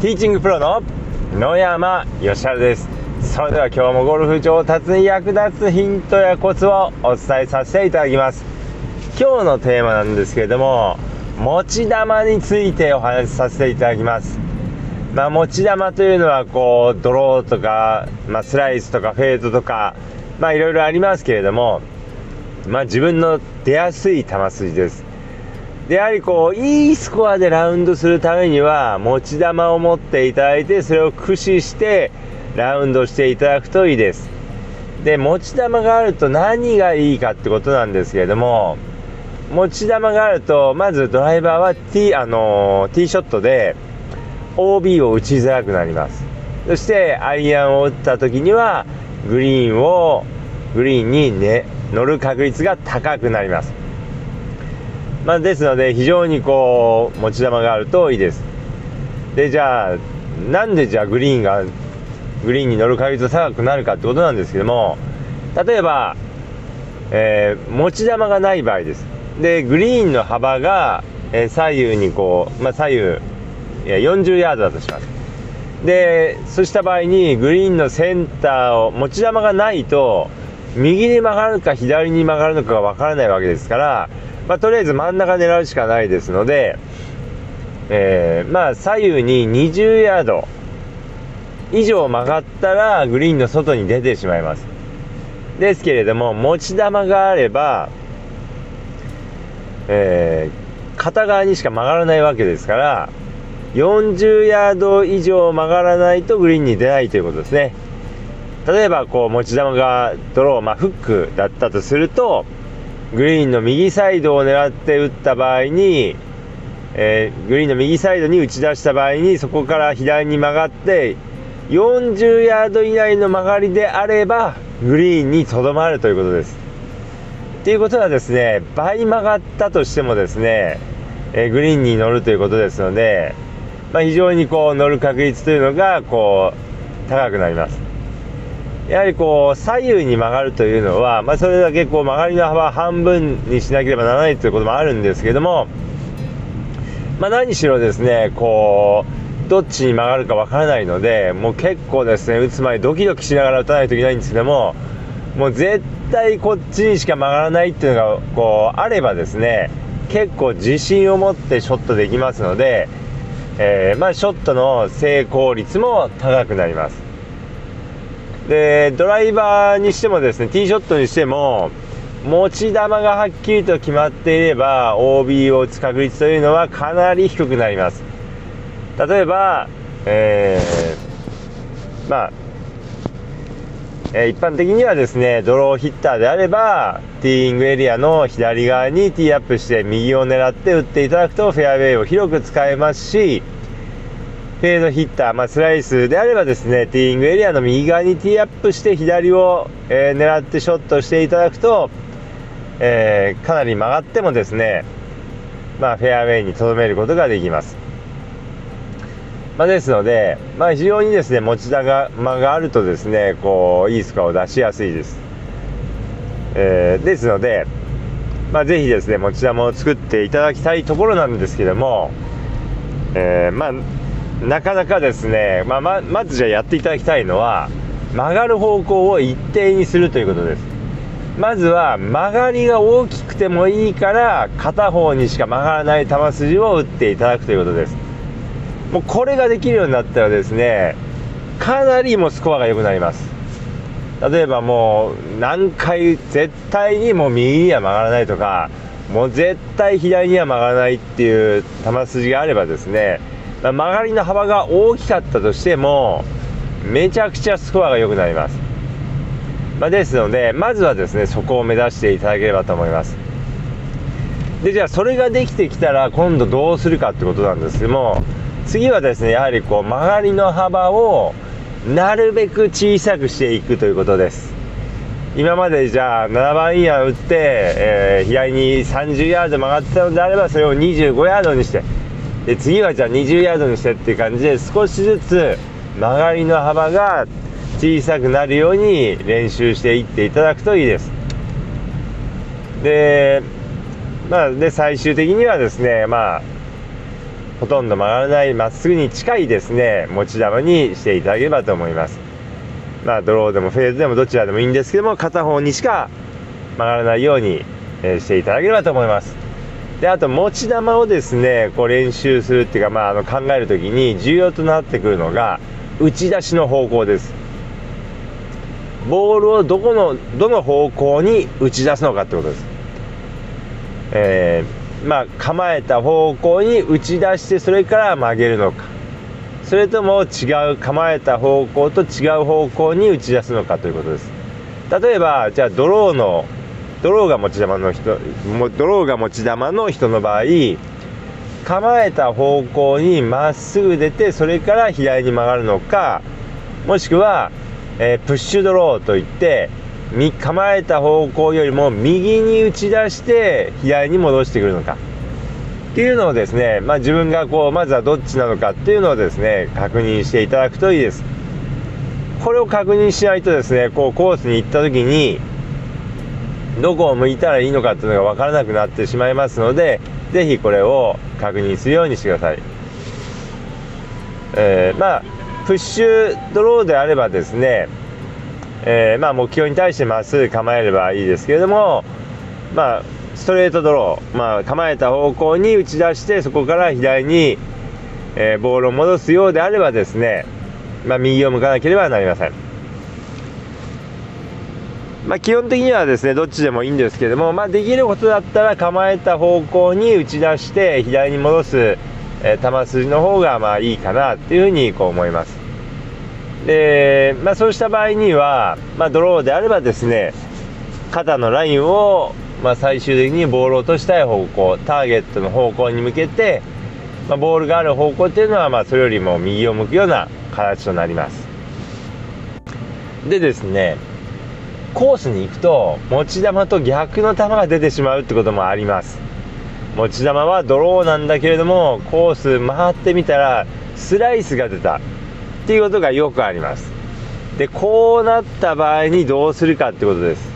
ティーチングプロの野山義晴です。それでは今日もゴルフ上達に役立つヒントやコツをお伝えさせていただきます。今日のテーマなんですけれども持ち玉についてお話しさせていただきます。まあ、持ち玉というのはこうドローとか、まあ、スライスとかフェードとかまあいろいろありますけれどもまあ自分の出やすい球筋です。でやはりこういいスコアでラウンドするためには持ち玉を持っていただいてそれを駆使してラウンドしていただくといいです。で持ち玉があると何がいいかってことなんですけれども持ち玉があるとまずドライバーはティ,、あのー、ティーショットで OB を打ちづらくなります。そしてアイアンを打った時にはグリーンをグリーンに、ね、乗る確率が高くなります。まあ、ですので非常にこう持ち玉があるといいです。でじゃあなんでじゃあグリーンがグリーンに乗る確率が高くなるかってことなんですけども例えば、えー、持ち玉がない場合です。でグリーンの幅が、えー、左右にこう、まあ、左右40ヤードだとします。でそうした場合にグリーンのセンターを持ち玉がないと右に曲がるか左に曲がるのかがわからないわけですからまあ、とりあえず真ん中狙うしかないですので、えー、まあ左右に20ヤード以上曲がったらグリーンの外に出てしまいます。ですけれども持ち球があれば、えー、片側にしか曲がらないわけですから40ヤード以上曲がらないとグリーンに出ないということですね。例えばこう持ち球がドロー、まあ、フックだったとするとグリーンの右サイドを狙って打った場合に、えー、グリーンの右サイドに打ち出した場合にそこから左に曲がって40ヤード以内の曲がりであればグリーンにとどまるということです。ということはですね倍曲がったとしてもですね、えー、グリーンに乗るということですので、まあ、非常にこう乗る確率というのがこう高くなります。やはりこう左右に曲がるというのは、まあ、それだけこう曲がりの幅半分にしなければならないということもあるんですけども、まあ、何しろですねこうどっちに曲がるかわからないのでもう結構ですね打つ前ドキドキしながら打たないといけないんですけどももう絶対こっちにしか曲がらないっていうのがこうあればですね結構自信を持ってショットできますので、えー、まあ、ショットの成功率も高くなります。でドライバーにしてもですねティーショットにしても持ち球がはっきりと決まっていれば OB を打つ確率というのはかなり低くなります。例えば、えー、まあ、えー、一般的にはですねドローヒッターであればティーイングエリアの左側にティーアップして右を狙って打っていただくとフェアウェイを広く使えますしフェードヒッター、まあ、スライスであればですね、ティーイングエリアの右側にティーアップして左を、えー、狙ってショットしていただくと、えー、かなり曲がってもですね、まあ、フェアウェイにとどめることができます。まあ、ですので、まあ、非常にですね、持ち球があるとですね、こう、いいスコアを出しやすいです。えー、ですので、まあ、ぜひですね、持ち球を作っていただきたいところなんですけども、えー、まあ、なかなかですね、まあ、ままずじゃあやっていただきたいのは曲がる方向を一定にするということです。まずは曲がりが大きくてもいいから片方にしか曲がらない球筋を打っていただくということです。もうこれができるようになったらですねかなりもうスコアが良くなります。例えばもう何回絶対にもう右には曲がらないとかもう絶対左には曲がらないっていう球筋があればですね曲がりの幅が大きかったとしてもめちゃくちゃスコアが良くなります、まあ、ですのでまずはですねそこを目指していただければと思います。でじゃあそれができてきたら今度どうするかってことなんですけども次はですねやはりこう曲がりの幅をなるべく小さくしていくということです。今までじゃあ7番イヤー打って、えー、左に30ヤード曲がってたのであればそれを25ヤードにしてで次はじゃあ20ヤードにしてっていう感じで少しずつ曲がりの幅が小さくなるように練習していっていただくといいです。でまあで最終的にはですねまあほとんど曲がらないまっすぐに近いですね持ち球にしていただければと思います。まあドローでもフェーズでもどちらでもいいんですけども片方にしか曲がらないように、えしていただければと思います。であと持ち球をですねこう練習するっていうか、まあ、あの考える時に重要となってくるのが打ち出しの方向です。ボールをどこのどの方向に打ち出すのかってことです、えー、まあ構えた方向に打ち出してそれから曲げるのか。それとも違う構えた方向と違う方向に打ち出すのかということです。例えばじゃあドローのドローが持ち球の人ドローが持ち球の人の場合構えた方向にまっすぐ出てそれから左に曲がるのかもしくは、えー、プッシュドローといって構えた方向よりも右に打ち出して左に戻してくるのか。っていうのをですね、まあ、自分がこうまずはどっちなのかっていうのをですね確認していただくといいです。これを確認しないとですねこうコースに行った時にどこを向いたらいいのかっていうのが分からなくなってしまいますので是非これを確認するようにしてください、えー、まあプッシュドローであればですね、えー、まあ、目標に対してまっすぐ構えればいいですけれどもまあストレートドロー、まあ、構えた方向に打ち出してそこから左に、えー、ボールを戻すようであればですね、まあ、右を向かなければなりません。まあ、基本的にはですねどっちでもいいんですけども、まあ、できることだったら構えた方向に打ち出して左に戻す、えー、球筋の方がまあいいかなっていうふうにこう思います。で、まあ、そうした場合には、まあ、ドローであればですね肩のラインを、まあ、最終的にボールを落としたい方向ターゲットの方向に向けて、まあ、ボールがある方向っていうのは、まあ、それよりも右を向くような形となります。でですねコースに行くと持ち球と逆の球が出てしまうってこともあります。持ち球はドローなんだけれどもコース回ってみたらスライスが出た。っていうことがよくあります。でこうなった場合にどうするかってことです。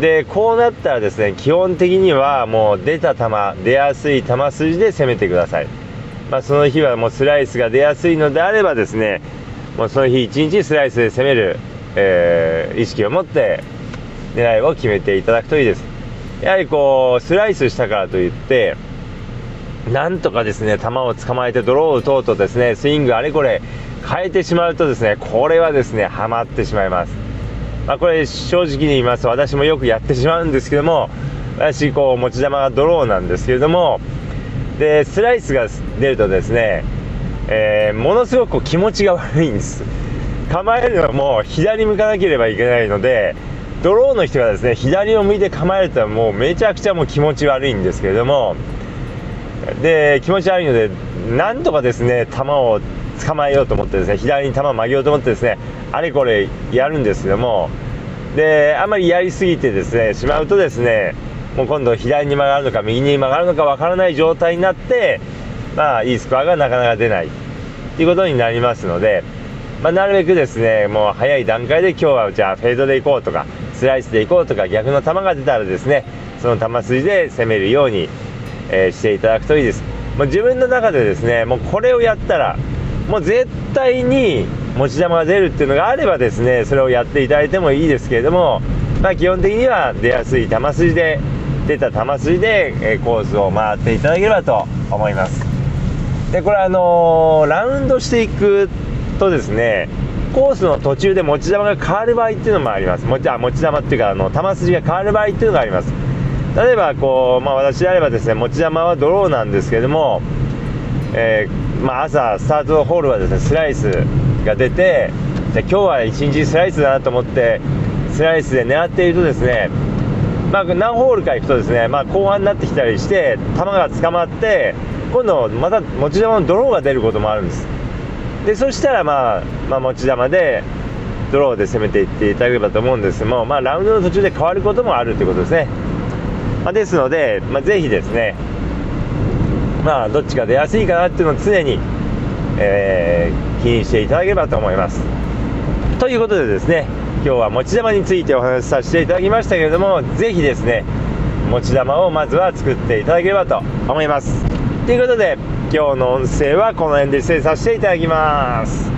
でこうなったらですね基本的にはもう出た球出やすい球筋で攻めてください。まあ、その日はもうスライスが出やすいのであればですねもうその日一日スライスで攻める。えー、意識を持って狙いを決めていただくといいです。やはりこうスライスしたからといってなんとかですね球を捕まえてドローを打とうとですねスイングあれこれ変えてしまうとですねこれはですねハマってしまいます。まあ、これ正直に言います。と私もよくやってしまうんですけども私こう持ち球がドローなんですけれどもでスライスが出るとですね、えー、ものすごく気持ちが悪いんです。構えるのも左向かなければいけないのでドローの人がですね左を向いて構えるともうめちゃくちゃもう気持ち悪いんですけれどもで気持ち悪いのでなんとかですね球を捕まえようと思ってですね左に球を曲げようと思ってですねあれこれやるんですけどもであんまりやりすぎてですねしまうとですねもう今度左に曲がるのか右に曲がるのかわからない状態になってまあいいスコアがなかなか出ないということになりますのでまあ、なるべくですねもう早い段階で今日はじゃあフェードでいこうとかスライスでいこうとか逆の球が出たらですねその球筋で攻めるように、えー、していただくといいです。もう自分の中でですねもうこれをやったらもう絶対に持ち球が出るっていうのがあればですねそれをやっていただいてもいいですけれども、まあ、基本的には出やすい球筋で出た球筋で、え、コースを回っていただければと思います。でこれあのー、ラウンドしていくとですねコースの途中で持ち球が変わる場合っていうのもあります。持ち持ち球っていうかあの球筋が変わる場合っていうのがあります。例えばこう、まあ、私であればですね持ち球はドローなんですけれども、えー、まあ、朝スタートホールはですねスライスが出てじゃ今日は1日スライスだなと思ってスライスで狙っているとですねまあ、何ホールか行くとですね、まあ、後半になってきたりして球が捕まって今度また持ち球のドローが出ることもあるんです。でそしたら、まあ、まあ持ち球でドローで攻めていっていただければと思うんです。けども、まあ、ラウンドの途中で変わることもあるということですね、まあ、ですので、まあ、ぜひですねまあどっちが出やすいかなっていうのを常に、えー、気にしていただければと思います。ということでですね今日は持ち球についてお話しさせていただきましたけれどもぜひですね持ち球をまずは作っていただければと思います。ということで今日の音声はこの辺で失礼させていただきます。